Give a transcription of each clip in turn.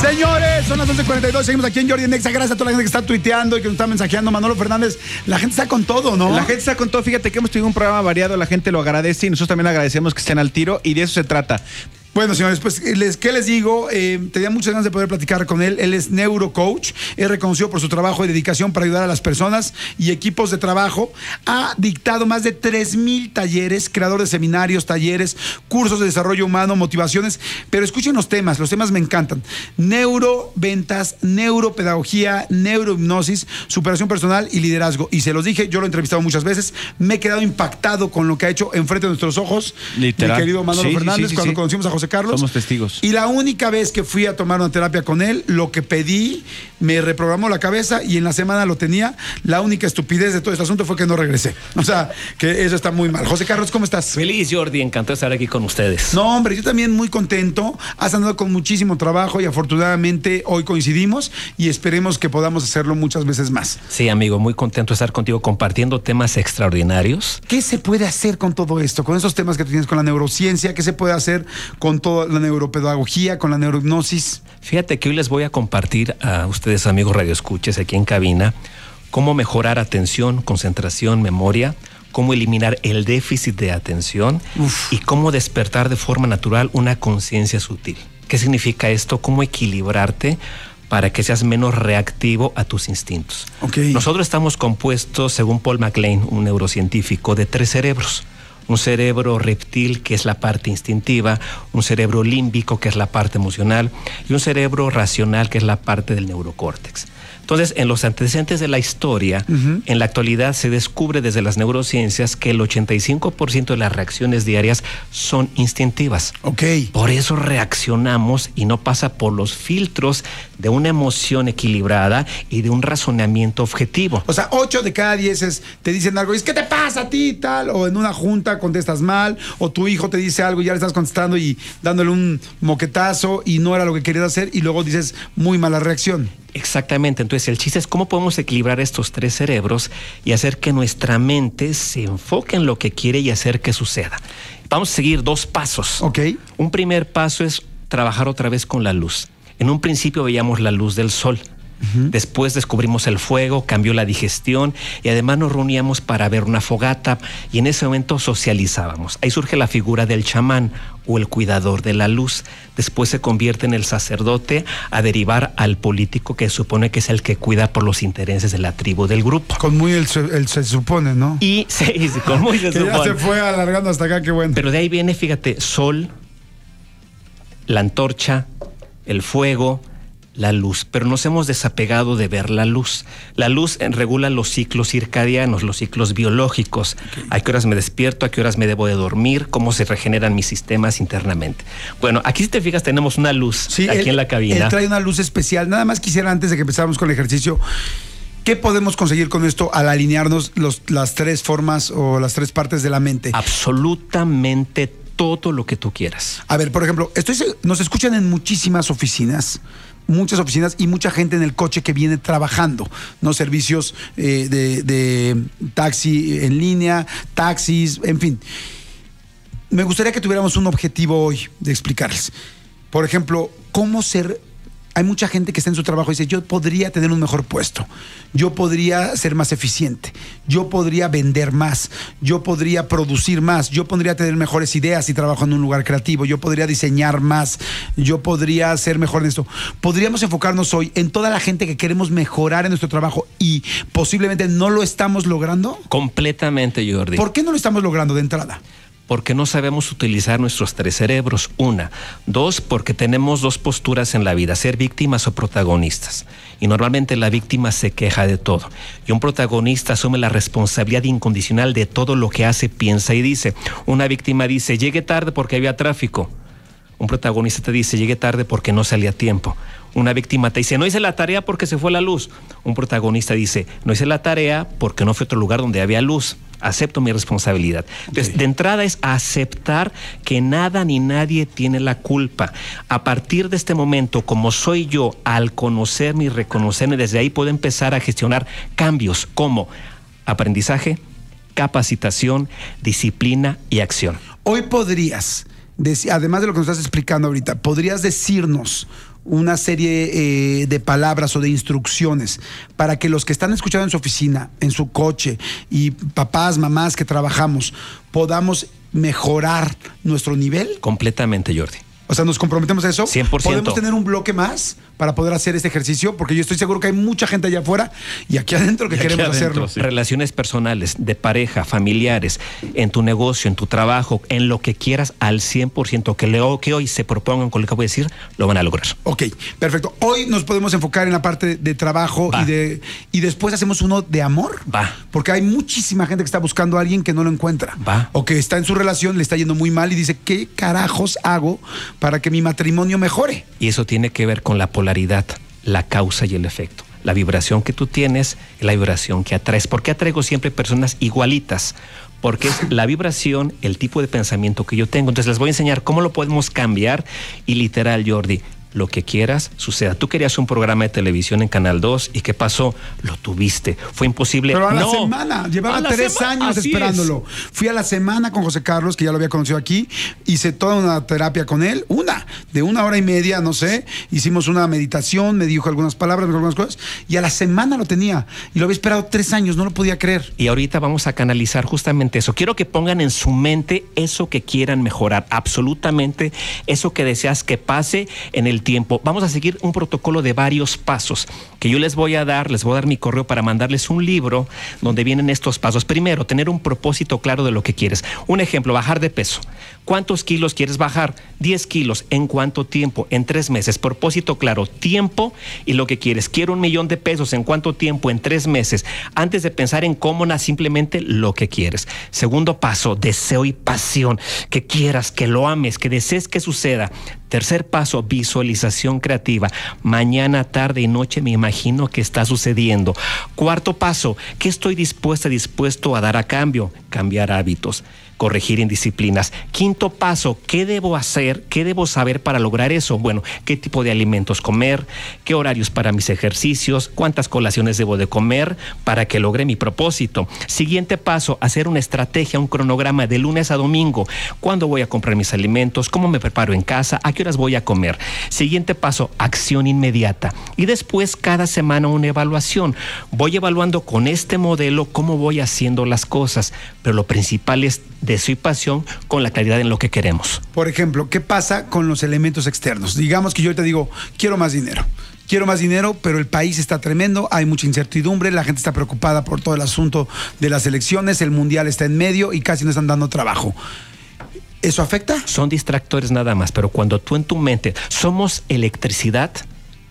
Señores, son las 12.42, seguimos aquí en Jordi Nexa. Gracias a toda la gente que está tuiteando y que nos está mensajeando. Manolo Fernández, la gente está con todo, ¿no? La gente está con todo. Fíjate que hemos tenido un programa variado, la gente lo agradece y nosotros también agradecemos que estén al tiro y de eso se trata. Bueno, señores, pues, les, ¿qué les digo? Eh, tenía muchas ganas de poder platicar con él. Él es neurocoach, es reconocido por su trabajo y dedicación para ayudar a las personas y equipos de trabajo. Ha dictado más de 3.000 talleres, creador de seminarios, talleres, cursos de desarrollo humano, motivaciones. Pero escuchen los temas, los temas me encantan. Neuroventas, neuropedagogía, neurohipnosis, superación personal y liderazgo. Y se los dije, yo lo he entrevistado muchas veces, me he quedado impactado con lo que ha hecho enfrente de nuestros ojos. Literal. Mi querido Manolo Sí, Fernández, sí, sí, cuando conocimos a José Carlos. Somos testigos. Y la única vez que fui a tomar una terapia con él, lo que pedí, me reprogramó la cabeza y en la semana lo tenía. La única estupidez de todo este asunto fue que no regresé. O sea, que eso está muy mal. José Carlos, ¿cómo estás? Feliz Jordi, encantado de estar aquí con ustedes. No, hombre, yo también muy contento. Has andado con muchísimo trabajo y afortunadamente hoy coincidimos y esperemos que podamos hacerlo muchas veces más. Sí, amigo, muy contento de estar contigo compartiendo temas extraordinarios. ¿Qué se puede hacer con todo esto? Con esos temas que tú tienes con la neurociencia, ¿qué se puede hacer con toda la neuropedagogía, con la neurohipnosis? Fíjate que hoy les voy a compartir a ustedes, amigos radioescuches, aquí en cabina, cómo mejorar atención, concentración, memoria, cómo eliminar el déficit de atención Uf. y cómo despertar de forma natural una conciencia sutil. ¿Qué significa esto? ¿Cómo equilibrarte para que seas menos reactivo a tus instintos? Ok. Nosotros estamos compuestos, según Paul MacLean, un neurocientífico, de tres cerebros. Un cerebro reptil, que es la parte instintiva, un cerebro límbico, que es la parte emocional, y un cerebro racional, que es la parte del neurocórtex. Entonces, en los antecedentes de la historia, en la actualidad se descubre desde las neurociencias que el 85% de las reacciones diarias son instintivas. Ok. Por eso reaccionamos y no pasa por los filtros de una emoción equilibrada y de un razonamiento objetivo. O sea, 8 de cada 10 es, te dicen algo y es, ¿qué te pasa a ti? Tal, o en una junta contestas mal, o tu hijo te dice algo y ya le estás contestando y dándole un moquetazo y no era lo que querías hacer y luego dices muy mala reacción. Exactamente, entonces el chiste es cómo podemos equilibrar estos tres cerebros y hacer que nuestra mente se enfoque en lo que quiere y hacer que suceda. Vamos a seguir dos pasos. Ok. Un primer paso es trabajar otra vez con la luz. En un principio veíamos la luz del sol. Después descubrimos el fuego, cambió la digestión y además nos reuníamos para ver una fogata y en ese momento socializábamos. Ahí surge la figura del chamán o el cuidador de la luz. Después se convierte en el sacerdote a derivar al político que supone que es el que cuida por los intereses de la tribu del grupo. Con muy el, se- el se supone, ¿no? Y sí, sí, con muy se que ya se fue alargando hasta acá, qué bueno. Pero de ahí viene, fíjate, sol, la antorcha, el fuego, la luz. Pero nos hemos desapegado de ver la luz. La luz eh, regula los ciclos circadianos, los ciclos biológicos. A qué horas me despierto, a qué horas me debo de dormir, cómo se regeneran mis sistemas internamente. Bueno, aquí si te fijas tenemos una luz aquí él- en la cabina. Él trae una luz especial. Nada más quisiera, antes de que empezáramos con el ejercicio, ¿qué podemos conseguir con esto al alinearnos los- las tres formas o las tres partes de la mente? Absolutamente todo lo que tú quieras. A ver, por ejemplo, estoy, nos escuchan en muchísimas oficinas, muchas oficinas y mucha gente en el coche que viene trabajando, ¿no? Servicios eh, de, de taxi en línea, taxis, en fin. Me gustaría que tuviéramos un objetivo hoy de explicarles. Por ejemplo, cómo ser... Hay mucha gente que está en su trabajo y dice, yo podría tener un mejor puesto, yo podría ser más eficiente, yo podría vender más, yo podría producir más, yo podría tener mejores ideas si trabajo en un lugar creativo, yo podría diseñar más, yo podría ser mejor en esto. Podríamos enfocarnos hoy en toda la gente que queremos mejorar en nuestro trabajo y posiblemente no lo estamos logrando. Completamente, Jordi. ¿Por qué no lo estamos logrando de entrada? Porque no sabemos utilizar nuestros tres cerebros. Una. Dos, porque tenemos dos posturas en la vida, ser víctimas o protagonistas. Y normalmente la víctima se queja de todo. Y un protagonista asume la responsabilidad incondicional de todo lo que hace, piensa y dice. Una víctima dice, llegué tarde porque había tráfico. Un protagonista te dice, llegué tarde porque no salía a tiempo. Una víctima te dice, no hice la tarea porque se fue la luz. Un protagonista dice, no hice la tarea porque no fue a otro lugar donde había luz. Acepto mi responsabilidad. Entonces, de entrada es aceptar que nada ni nadie tiene la culpa. A partir de este momento, como soy yo, al conocerme y reconocerme, desde ahí puedo empezar a gestionar cambios como aprendizaje, capacitación, disciplina y acción. Hoy podrías, además de lo que nos estás explicando ahorita, podrías decirnos una serie eh, de palabras o de instrucciones para que los que están escuchando en su oficina, en su coche y papás, mamás que trabajamos, podamos mejorar nuestro nivel? Completamente, Jordi. O sea, nos comprometemos a eso. 100%. Podemos tener un bloque más para poder hacer este ejercicio, porque yo estoy seguro que hay mucha gente allá afuera y aquí adentro que aquí queremos adentro, hacerlo. sí. Relaciones personales, de pareja, familiares, en tu negocio, en tu trabajo, en lo que quieras al 100%, que, leo, que hoy se propongan con lo que voy a decir, lo van a lograr. Ok, perfecto. Hoy nos podemos enfocar en la parte de trabajo Va. y de y después hacemos uno de amor. Va. Porque hay muchísima gente que está buscando a alguien que no lo encuentra. Va. O que está en su relación, le está yendo muy mal y dice, ¿qué carajos hago para que mi matrimonio mejore? Y eso tiene que ver con la polaridad, la causa y el efecto. La vibración que tú tienes la vibración que atraes. ¿Por qué atraigo siempre personas igualitas? Porque es la vibración, el tipo de pensamiento que yo tengo. Entonces les voy a enseñar cómo lo podemos cambiar y literal, Jordi, lo que quieras suceda. Tú querías un programa de televisión en Canal 2 y ¿qué pasó? Lo tuviste. Fue imposible. Pero a la No. semana, llevaba tres sema- años así esperándolo. Fui a la semana con José Carlos, que ya lo había conocido aquí, hice toda una terapia con él, una, de una hora y media, no sé, hicimos una meditación, me dijo algunas palabras, me dijo algunas cosas, y a la semana lo tenía, y lo había esperado tres años, no lo podía creer. Y ahorita vamos a canalizar justamente eso. Quiero que pongan en su mente eso que quieran mejorar, absolutamente eso que deseas que pase en el tiempo. Vamos a seguir un protocolo de varios pasos que yo les voy a dar, les voy a dar mi correo para mandarles un libro donde vienen estos pasos. Primero, tener un propósito claro de lo que quieres. Un ejemplo, bajar de peso. ¿Cuántos kilos quieres bajar? 10 kilos. ¿En cuánto tiempo? En tres meses. Propósito claro, tiempo y lo que quieres. Quiero un millón de pesos. ¿En cuánto tiempo? En tres meses. Antes de pensar en cómo, simplemente lo que quieres. Segundo paso, deseo y pasión. Que quieras, que lo ames, que desees que suceda. Tercer paso, visualización creativa. Mañana, tarde y noche me imagino que está sucediendo. Cuarto paso, ¿qué estoy dispuesta, dispuesto a dar a cambio? Cambiar hábitos corregir indisciplinas. Quinto paso, ¿qué debo hacer? ¿Qué debo saber para lograr eso? Bueno, ¿qué tipo de alimentos comer? ¿Qué horarios para mis ejercicios? ¿Cuántas colaciones debo de comer para que logre mi propósito? Siguiente paso, hacer una estrategia, un cronograma de lunes a domingo. ¿Cuándo voy a comprar mis alimentos? ¿Cómo me preparo en casa? ¿A qué horas voy a comer? Siguiente paso, acción inmediata. Y después cada semana una evaluación. Voy evaluando con este modelo cómo voy haciendo las cosas, pero lo principal es deseo y pasión con la claridad en lo que queremos. Por ejemplo, ¿qué pasa con los elementos externos? Digamos que yo te digo, quiero más dinero. Quiero más dinero, pero el país está tremendo, hay mucha incertidumbre, la gente está preocupada por todo el asunto de las elecciones, el mundial está en medio y casi no están dando trabajo. ¿Eso afecta? Son distractores nada más, pero cuando tú en tu mente somos electricidad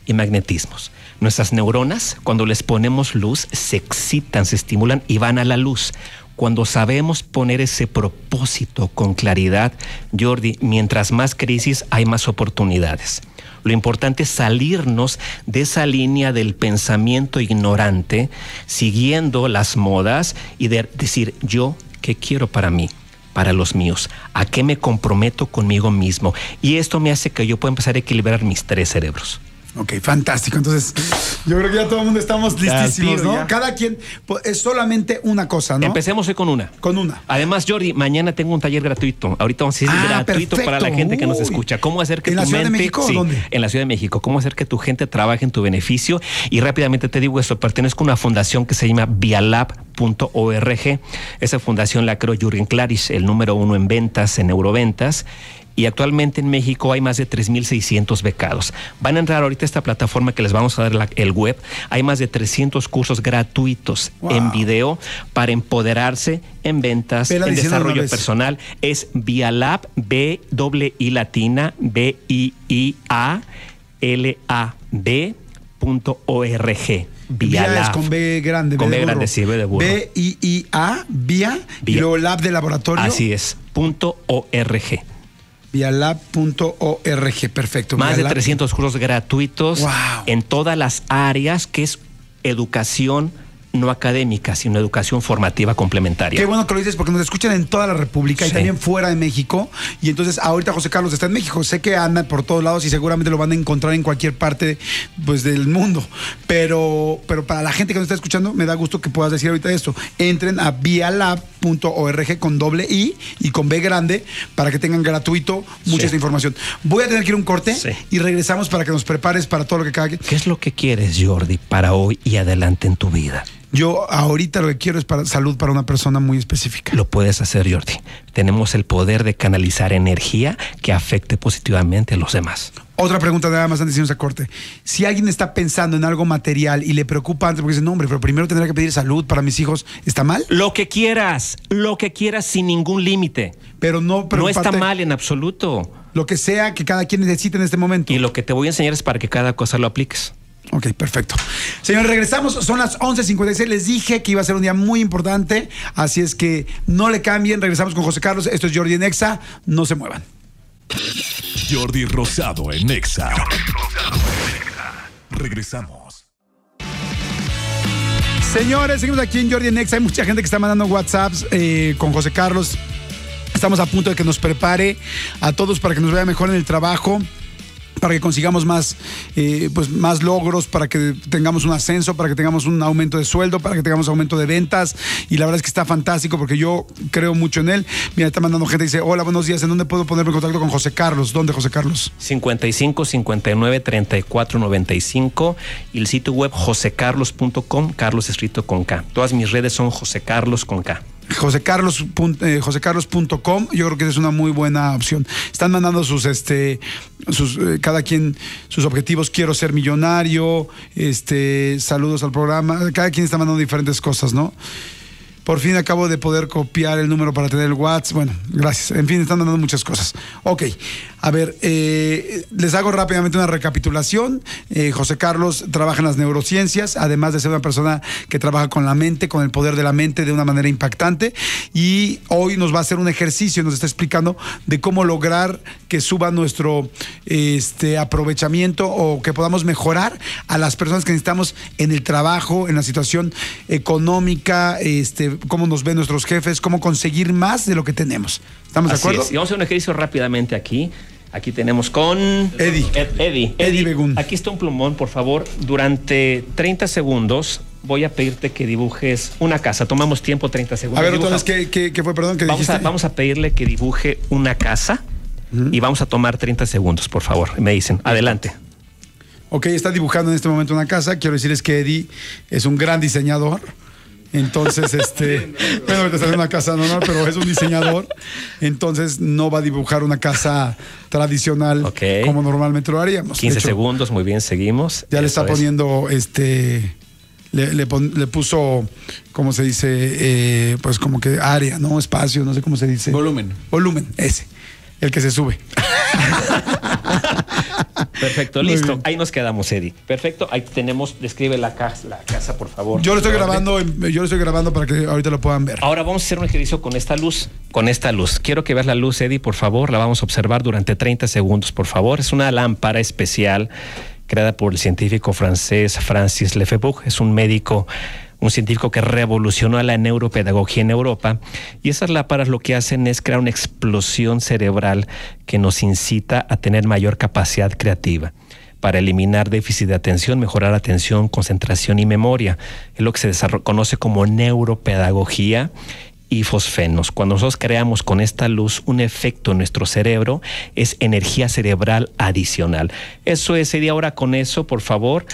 y magnetismos. Nuestras neuronas, cuando les ponemos luz, se excitan, se estimulan y van a la luz. Cuando sabemos poner ese propósito con claridad, Jordi, mientras más crisis hay más oportunidades. Lo importante es salirnos de esa línea del pensamiento ignorante, siguiendo las modas y de decir, yo, ¿qué quiero para mí? para los míos, a qué me comprometo conmigo mismo. Y esto me hace que yo pueda empezar a equilibrar mis tres cerebros. Ok, fantástico. Entonces, yo creo que ya todo el mundo estamos listísimos, ¿no? ya. Cada quien pues, es solamente una cosa, ¿no? Empecemos hoy con una. Con una. Además, Jordi, mañana tengo un taller gratuito. Ahorita vamos a decir Ah, gratuito para la gente que nos escucha. ¿Cómo hacer que ¿En tu la Ciudad de mente- México o Sí, dónde? En la Ciudad de México. ¿Cómo hacer que tu gente trabaje en tu beneficio? Y rápidamente te digo esto, pertenezco a una fundación que se llama vialab.org. Esa fundación la creó Jürgen Klaris, el número uno en ventas, en euroventas. Y actualmente en México hay más de 3.600 becados. Van a entrar ahorita a esta plataforma que les vamos a dar la- el web. Hay más de 300 cursos gratuitos Wow. en video para empoderarse en ventas, en desarrollo personal. Es Vialab, B doble I latina, B I I A L A B punto org. Vía es Vialab. con B grande. Con de B burro. grande, sí, B de burro. B-I-I-A, vía, y Vía. luego lab de laboratorio. Así es. Punto org. Vialab.org, perfecto. Más de Vialab. 300 cursos gratuitos Wow. en todas las áreas que es educación, no académica, sino educación formativa complementaria. Qué bueno que lo dices porque nos escuchan en toda la República y también fuera de México. Y entonces ahorita José Carlos está en México. Sé que anda por todos lados y seguramente lo van a encontrar en cualquier parte pues, del mundo. Pero, pero para la gente que nos está escuchando, me da gusto que puedas decir ahorita esto. Entren a vialab.org con doble I y con B grande para que tengan gratuito mucha Sí. esta información. Voy a tener que ir a un corte Sí. y regresamos para que nos prepares para todo lo que cada. ¿Qué es lo que quieres, Jordi, para hoy y adelante en tu vida? Yo ahorita lo que quiero es para salud para una persona muy específica. Lo puedes hacer, Jordi. Tenemos el poder de canalizar energía que afecte positivamente a los demás. Otra pregunta nada más antes de irnos a corte. Si alguien está pensando en algo material y le preocupa antes porque dice, no, hombre, pero primero tendrá que pedir salud para mis hijos, ¿está mal? Lo que quieras, lo que quieras sin ningún límite. Pero no No está mal en absoluto. Lo que sea que cada quien necesite en este momento. Y lo que te voy a enseñar es para que cada cosa lo apliques. Ok, perfecto. Señores, regresamos. Son las 11.56. Les dije que iba a ser un día muy importante. Así es que no le cambien. Regresamos con José Carlos. Esto es Jordi Nexa. No se muevan. Jordi Rosado en Nexa. Regresamos. Señores, seguimos aquí en Jordi Nexa. Hay mucha gente que está mandando WhatsApps eh, con José Carlos. Estamos a punto de que nos prepare a todos para que nos vaya mejor en el trabajo. Para que consigamos más, eh, pues más logros, para que tengamos un ascenso, para que tengamos un aumento de sueldo, para que tengamos aumento de ventas. Y la verdad es que está fantástico porque yo creo mucho en él. Mira, está mandando gente y dice: Hola, buenos días. ¿En dónde puedo ponerme en contacto con José Carlos? ¿Dónde, José Carlos? 55 59 34 95 y el sitio web josecarlos.com, Carlos escrito con K. Todas mis redes son José Carlos con K. josecarlos pun- eh, josecarlos.com yo creo que es una muy buena opción están mandando sus este eh, cada quien sus objetivos quiero ser millonario este saludos al programa cada quien está mandando diferentes cosas no por fin acabo de poder copiar el número para tener el WhatsApp. Bueno, gracias. En fin, están dando muchas cosas. Ok, a ver, eh, les hago rápidamente una recapitulación. Eh, José Carlos trabaja en las neurociencias, además de ser una persona que trabaja con la mente, con el poder de la mente de una manera impactante. Y hoy nos va a hacer un ejercicio, nos está explicando de cómo lograr que suba nuestro este, aprovechamiento o que podamos mejorar a las personas que necesitamos en el trabajo, en la situación económica, este, cómo nos ven nuestros jefes, cómo conseguir más de lo que tenemos. ¿Estamos de acuerdo? es. Y vamos a hacer un ejercicio rápidamente aquí. Aquí tenemos con Eddie. Ed- Eddie. Eddie Begún. Aquí está un plumón, por favor. Durante 30 segundos voy a pedirte que dibujes una casa. Tomamos tiempo 30 segundos. A ver, vez, ¿qué, qué- qué fue? Perdón, ¿qué vamos, a, vamos a pedirle que dibuje una casa y vamos a tomar 30 segundos, por favor. Me dicen, adelante. Ok, está dibujando en este momento una casa. Quiero decirles que Eddie es un gran diseñador. Entonces, este, bueno, ahorita está en una casa normal, pero es un diseñador. Entonces, no va a dibujar una casa tradicional como normalmente lo haríamos. De 15 hecho, segundos, muy bien, seguimos. Ya le está es. poniendo, este, le, le pon- le puso, ¿cómo se dice? Eh, pues como que área, ¿no? Espacio, no sé cómo se dice. Volumen. Volumen, ese. El que se sube. Perfecto, Muy listo. bien. Ahí nos quedamos, Eddie. Perfecto, ahí tenemos, describe la casa, la casa, por favor. Yo lo estoy grabando, yo lo estoy grabando para que ahorita lo puedan ver. Ahora vamos a hacer un ejercicio con esta luz. Con esta luz. Quiero que veas la luz, Eddie, por favor. La vamos a observar durante 30 segundos, por favor. Es una lámpara especial creada por el científico francés Francis Lefebvre. Es un médico, un científico que revolucionó la neuropedagogía en Europa. Y esas lámparas lo que hacen es crear una explosión cerebral que nos incita a tener mayor capacidad creativa para eliminar déficit de atención, mejorar atención, concentración y memoria. Es lo que se conoce como neuropedagogía y fosfenos. Cuando nosotros creamos con esta luz un efecto en nuestro cerebro, es energía cerebral adicional. Eso es, y ahora con eso, por favor,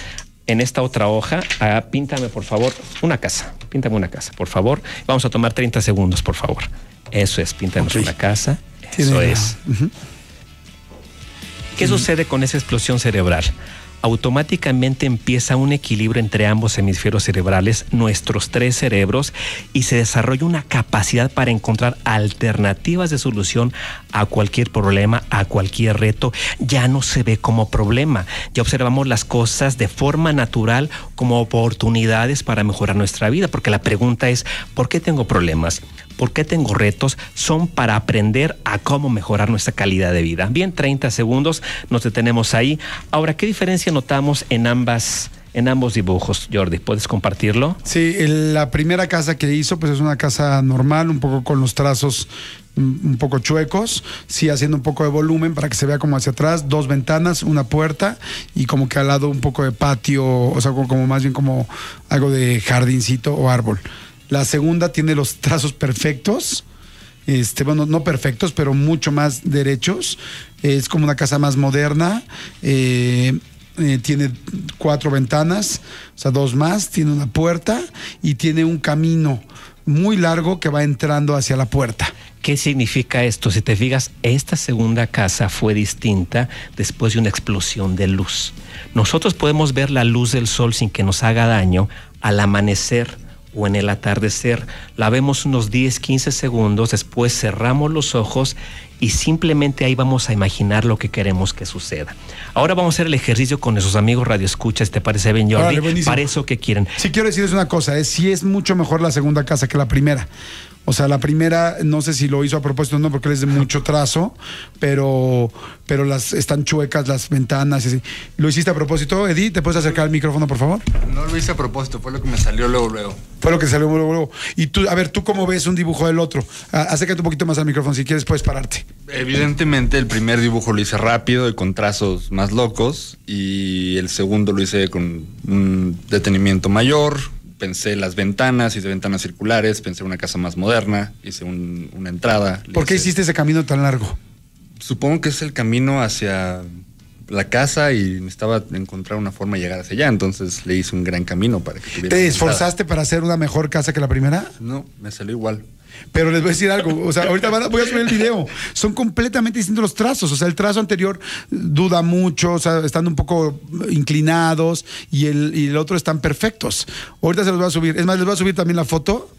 en esta otra hoja, ah, píntame por favor una casa. Píntame una casa, por favor. Vamos a tomar 30 segundos, por favor. Eso es, píntanos una casa. Eso es. ¿Qué sucede con esa explosión cerebral? Automáticamente empieza un equilibrio entre ambos hemisferios cerebrales, nuestros tres cerebros, y se desarrolla una capacidad para encontrar alternativas de solución a cualquier problema, a cualquier reto. Ya no se ve como problema, ya observamos las cosas de forma natural como oportunidades para mejorar nuestra vida, porque la pregunta es, ¿por qué tengo problemas? ¿Por qué tengo retos? Son para aprender a cómo mejorar nuestra calidad de vida. Bien, 30 segundos, nos detenemos ahí. Ahora, ¿qué diferencia notamos en ambas, en ambos dibujos, Jordi. ¿Puedes compartirlo? Sí, la primera casa que hizo, pues es una casa normal, un poco con los trazos mm, un poco chuecos, sí haciendo un poco de volumen para que se vea como hacia atrás, dos ventanas, una puerta y como que al lado un poco de patio, o sea, como más bien como algo de jardincito o árbol. La segunda tiene los trazos perfectos, este, bueno, no perfectos, pero mucho más derechos. Es como una casa más moderna. eh, eh, tiene cuatro ventanas, o sea, dos más. Tiene una puerta y tiene un camino muy largo que va entrando hacia la puerta. ¿Qué significa esto? Si te fijas, esta segunda casa fue distinta después de una explosión de luz. Nosotros podemos ver la luz del sol sin que nos haga daño al amanecer o en el atardecer. La vemos unos 10, 15 segundos, después cerramos los ojos y simplemente ahí vamos a imaginar lo que queremos que suceda. Ahora vamos a hacer el ejercicio con nuestros amigos Radio Escuchas, ¿te parece bien, Jordi? Para eso que quieren. Sí quiero decirles una cosa, es sí es mucho mejor la segunda casa que la primera. O sea, la primera, no sé si lo hizo a propósito o no, porque es de mucho trazo, pero, pero las están chuecas las ventanas. y así. ¿Lo hiciste a propósito, Eddie? ¿Te puedes acercar al micrófono, por favor? No lo hice a propósito, fue lo que me salió luego, luego. Fue lo que salió luego, luego. Y tú, a ver, ¿tú cómo ves un dibujo del otro? A- Acércate un poquito más al micrófono, si quieres puedes pararte. Evidentemente el primer dibujo lo hice rápido y con trazos más locos y el segundo lo hice con un detenimiento mayor. Pensé las ventanas, hice ventanas circulares, pensé una casa más moderna, hice un- una entrada. ¿Por qué hice- hiciste ese camino tan largo? Supongo que es el camino hacia la casa y necesitaba encontrar una forma de llegar hacia allá, entonces le hice un gran camino para que tuviera... ¿Te esforzaste para hacer una mejor casa que la primera? No, me salió igual. Pero les voy a decir algo, o sea, ahorita voy a subir el video. Son completamente distintos los trazos. O sea, el trazo anterior duda mucho, o sea, están un poco inclinados y el, y el otro están perfectos. Ahorita se los voy a subir. Es más, les voy a subir también la foto.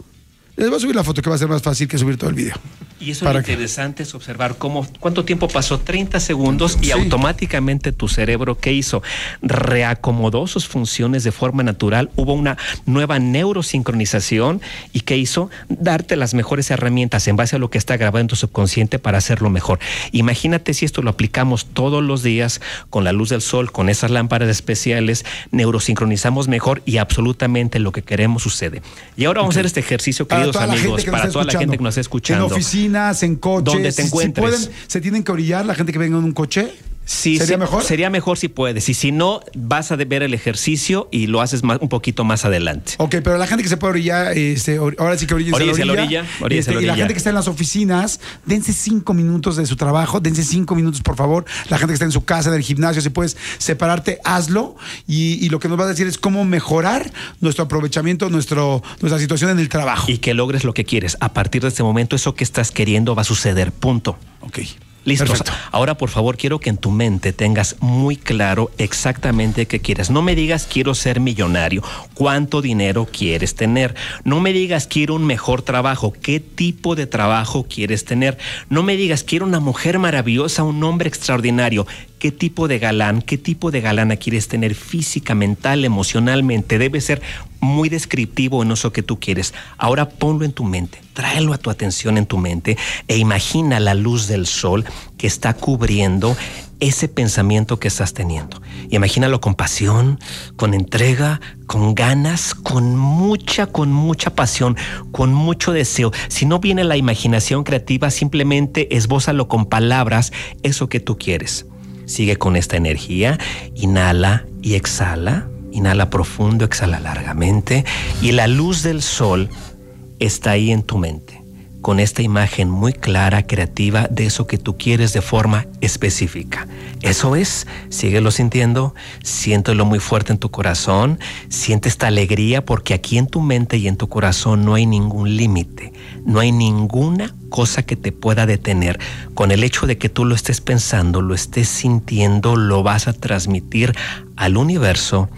Les voy a subir la foto que va a ser más fácil que subir todo el video. Y eso lo que- interesante es observar cómo, cuánto tiempo pasó, 30 segundos, y automáticamente tu cerebro, ¿qué hizo? Reacomodó sus funciones de forma natural, hubo una nueva neurosincronización, y ¿qué hizo? Darte las mejores herramientas en base a lo que está grabado en tu subconsciente para hacerlo mejor. Imagínate si esto lo aplicamos todos los días con la luz del sol, con esas lámparas especiales, neurosincronizamos mejor y absolutamente lo que queremos sucede. Y ahora vamos a hacer este ejercicio, queridos amigos, para toda la gente que nos está escuchando. En oficinas, en coches. Donde te si encuentres. pueden, ¿Se tienen que orillar la gente que venga en un coche? Sí, ¿Sería sí, mejor? Sería mejor si puedes. Y si no, vas a ver el ejercicio y lo haces más, un poquito más adelante. Ok, pero la gente que se puede orillar, este, or- ahora sí que a la la orilla. orilla, oríllese a la Este, Y la orilla. gente que está en las oficinas, dense cinco minutos de su trabajo, dense cinco minutos, por favor. La gente que está en su casa, en el gimnasio, si puedes separarte, hazlo. Y, y lo que nos va a decir es cómo mejorar nuestro aprovechamiento, nuestro, nuestra situación en el trabajo. Y que logres lo que quieres. A partir de este momento, eso que estás queriendo va a suceder. Punto. ok. Perfecto. Ahora, por favor, quiero que en tu mente tengas muy claro exactamente qué quieres. No me digas quiero ser millonario, cuánto dinero quieres tener. No me digas quiero un mejor trabajo, qué tipo de trabajo quieres tener. No me digas quiero una mujer maravillosa, un hombre extraordinario. ¿Qué tipo de galán, qué tipo de galana quieres tener física, mental, emocionalmente? Debe ser muy descriptivo en eso que tú quieres. Ahora ponlo en tu mente, tráelo a tu atención en tu mente e imagina la luz del sol que está cubriendo ese pensamiento que estás teniendo. Y imagínalo con pasión, con entrega, con ganas, con mucha, con mucha pasión, con mucho deseo. Si no viene la imaginación creativa, simplemente esbózalo con palabras, eso que tú quieres. Sigue con esta energía, inhala y exhala, inhala profundo, exhala largamente. Y la luz del sol está ahí en tu mente, con esta imagen muy clara, creativa de eso que tú quieres de forma específica. Eso es, síguelo sintiendo, siéntelo muy fuerte en tu corazón, siente esta alegría porque aquí en tu mente y en tu corazón no hay ningún límite, no hay ninguna cosa que te pueda detener. Con el hecho de que tú lo estés pensando, lo estés sintiendo, lo vas a transmitir al universo,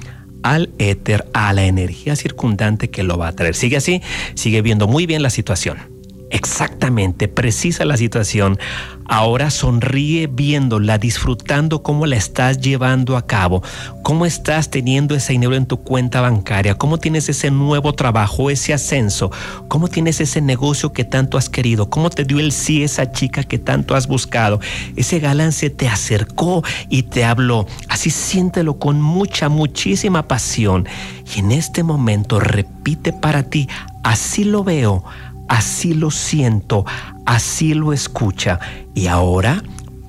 al éter, a la energía circundante que lo va a traer. Sigue así, sigue viendo muy bien la situación. Exactamente, precisa la situación. Ahora sonríe viéndola, disfrutando cómo la estás llevando a cabo, cómo estás teniendo ese dinero en tu cuenta bancaria, cómo tienes ese nuevo trabajo, ese ascenso, cómo tienes ese negocio que tanto has querido, cómo te dio el sí esa chica que tanto has buscado. Ese galán se te acercó y te habló. Así siéntelo con mucha, muchísima pasión. Y en este momento repite para ti, así lo veo, así lo siento, así lo escucha. Y ahora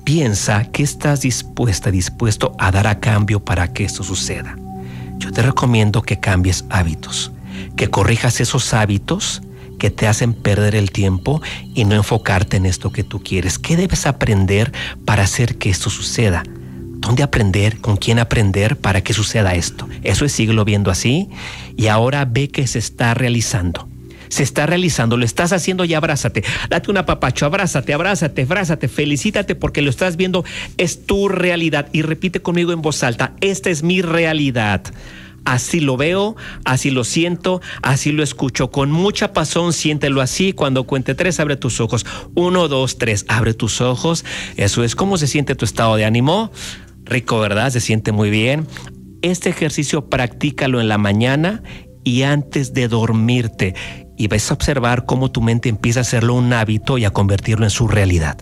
piensa que estás dispuesta, dispuesto a dar a cambio para que esto suceda. Yo te recomiendo que cambies hábitos, que corrijas esos hábitos que te hacen perder el tiempo y no enfocarte en esto que tú quieres. ¿Qué debes aprender para hacer que esto suceda? ¿Dónde aprender? ¿Con quién aprender para que suceda esto? Eso es siglo viendo así y ahora ve que se está realizando se está realizando, lo estás haciendo y abrázate. Date un apapacho, abrázate, abrázate, abrázate, felicítate porque lo estás viendo, es tu realidad. Y repite conmigo en voz alta, esta es mi realidad. Así lo veo, así lo siento, así lo escucho. Con mucha pasión, siéntelo así. Cuando cuente tres, abre tus ojos. Uno, dos, tres, abre tus ojos. Eso es cómo se siente tu estado de ánimo. Rico, ¿verdad? Se siente muy bien. Este ejercicio practícalo en la mañana y antes de dormirte y vas a observar cómo tu mente empieza a hacerlo un hábito y a convertirlo en su realidad.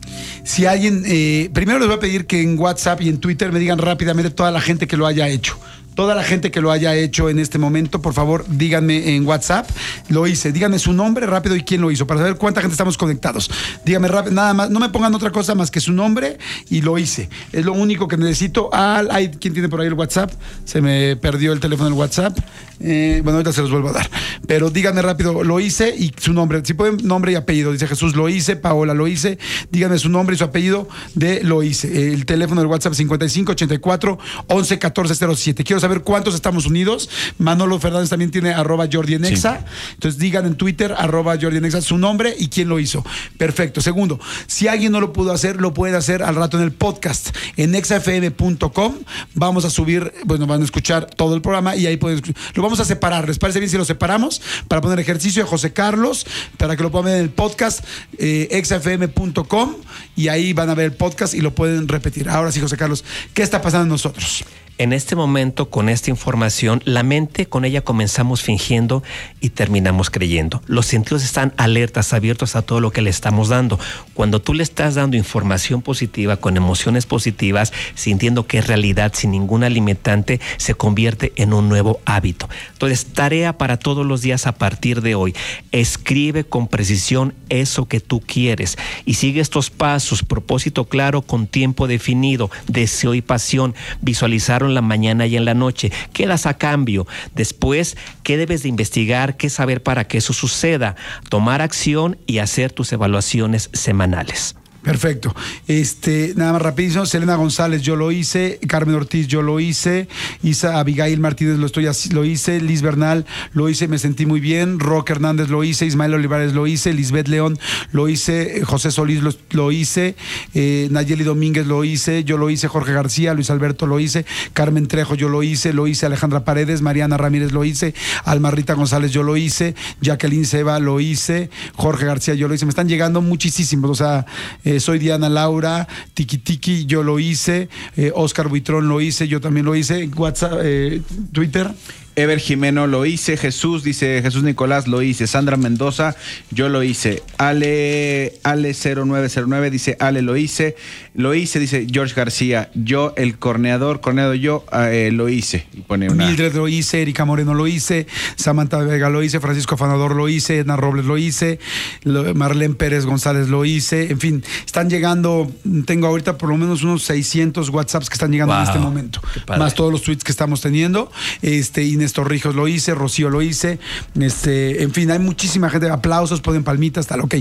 Si alguien, eh, primero les voy a pedir que en WhatsApp y en Twitter me digan rápidamente toda la gente que lo haya hecho. Toda la gente que lo haya hecho en este momento, por favor, díganme en WhatsApp. Lo hice. Díganme su nombre rápido y quién lo hizo, para saber cuánta gente estamos conectados. Díganme rápido, nada más. No me pongan otra cosa más que su nombre y lo hice. Es lo único que necesito. Ah, hay, ¿Quién tiene por ahí el WhatsApp? Se me perdió el teléfono del WhatsApp. Eh, bueno, ahorita se los vuelvo a dar. Pero díganme rápido, lo hice y su nombre. Si pueden, nombre y apellido. Dice Jesús, lo hice. Paola, lo hice. Díganme su nombre y su apellido de lo hice. El teléfono del WhatsApp 5584 11 14 07. Quiero saber cuántos estamos unidos. Manolo Fernández también tiene arroba Jordi en Exa. Entonces digan en Twitter arroba Jordi en Exa su nombre y quién lo hizo. Perfecto. Segundo, si alguien no lo pudo hacer, lo puede hacer al rato en el podcast. En exafm.com vamos a subir, bueno, van a escuchar todo el programa y ahí pueden lo vamos a separar. ¿Les parece bien si lo separamos? Para poner ejercicio de José Carlos, para que lo puedan ver en el podcast, eh, exafm.com y ahí van a ver el podcast y lo pueden repetir. Ahora sí, José Carlos, ¿qué está pasando en nosotros? En este momento, con esta información, la mente, con ella comenzamos fingiendo y terminamos creyendo. Los sentidos están alertas, abiertos a todo lo que le estamos dando. Cuando tú le estás dando información positiva, con emociones positivas, sintiendo que es realidad sin ninguna limitante, se convierte en un nuevo hábito. Entonces, tarea para todos los días a partir de hoy. Escribe con precisión eso que tú quieres y sigue estos pasos, propósito claro, con tiempo definido, deseo y pasión, visualizar en la mañana y en la noche. ¿Qué das a cambio? Después, ¿qué debes de investigar? ¿Qué saber para que eso suceda? Tomar acción y hacer tus evaluaciones semanales. Perfecto. Este, nada más rapidísimo, Selena González, yo lo hice, Carmen Ortiz, yo lo hice, Isa Abigail Martínez lo estoy lo hice, Liz Bernal lo hice, me sentí muy bien, Roque Hernández lo hice, Ismael Olivares lo hice, Lisbeth León lo hice, José Solís lo, hice, eh, Nayeli Domínguez lo hice, yo lo hice, Jorge García, Luis Alberto lo hice, Carmen Trejo yo lo hice, lo hice Alejandra Paredes, Mariana Ramírez lo hice, Almarrita González yo lo hice, Jacqueline Seba lo hice, Jorge García yo lo hice, me están llegando muchísimos, o sea, eh, soy Diana Laura, Tiki Tiki, yo lo hice, eh, Oscar Buitrón lo hice, yo también lo hice, WhatsApp, eh, Twitter. Ever Jimeno lo hice, Jesús dice, Jesús Nicolás lo hice, Sandra Mendoza, yo lo hice, Ale, Ale 0909 dice, Ale lo hice, lo hice, dice George García, yo el corneador, corneado yo, eh, lo hice. Y pone una... Mildred lo hice, Erika Moreno lo hice, Samantha Vega lo hice, Francisco Afanador lo hice, Edna Robles lo hice, Marlene Pérez González lo hice, en fin, están llegando, tengo ahorita por lo menos unos 600 WhatsApps que están llegando en este momento, más todos los tweets que estamos teniendo, este, y Néstor Rijos lo hice, Rocío lo hice, este, en fin, hay muchísima gente, aplausos, ponen palmitas, tal, ok.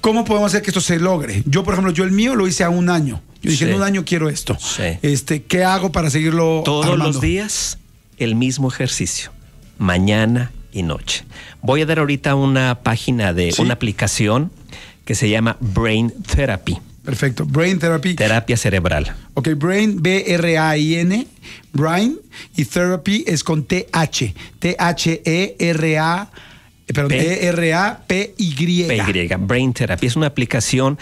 ¿Cómo podemos hacer que esto se logre? Yo, por ejemplo, yo el mío lo hice a un año. Yo dije, en un año quiero esto. Este, ¿Qué hago para seguirlo Todos los días el mismo ejercicio, mañana y noche. Voy a dar ahorita una página de una aplicación que se llama Brain Therapy. Perfecto. Brain Therapy. Terapia cerebral. Ok, Brain, B-R-A-I-N, Brain, y Therapy es con T-H. T-H-E-R-A. Eh, Perdón, P- E-R-A-P-Y. PY, Brain Therapy. Es una aplicación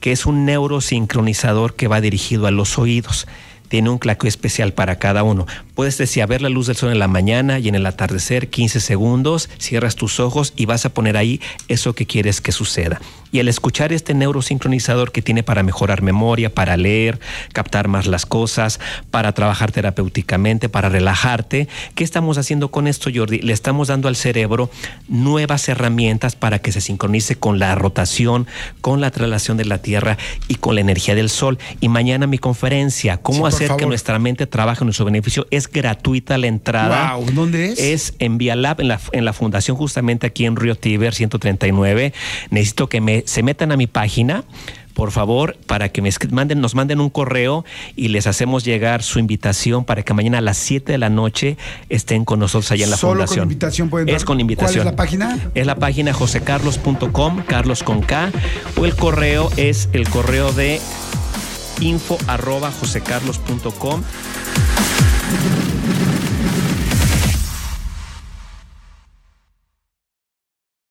que es un neurosincronizador que va dirigido a los oídos. Tiene un claqueo especial para cada uno. Puedes decir, a ver la luz del sol en la mañana y en el atardecer, 15 segundos, cierras tus ojos y vas a poner ahí eso que quieres que suceda. Y al escuchar este neurosincronizador que tiene para mejorar memoria, para leer, captar más las cosas, para trabajar terapéuticamente, para relajarte, ¿qué estamos haciendo con esto, Jordi? Le estamos dando al cerebro nuevas herramientas para que se sincronice con la rotación, con la traslación de la Tierra y con la energía del Sol. Y mañana mi conferencia, ¿cómo hacer que favor. nuestra mente trabaje en nuestro beneficio? Es gratuita la entrada. Wow, ¿dónde es? Es en Vialab, en la, en la fundación justamente aquí en Río Tiber 139. Necesito que me, se metan a mi página. Por favor, para que me manden, nos manden un correo y les hacemos llegar su invitación para que mañana a las 7 de la noche estén con nosotros allá en la Solo con fundación. invitación pueden Es dar- con invitación. ¿Cuál es la página? Es la página josecarlos.com, Carlos con K, o el correo es el correo de info arroba josecarlos.com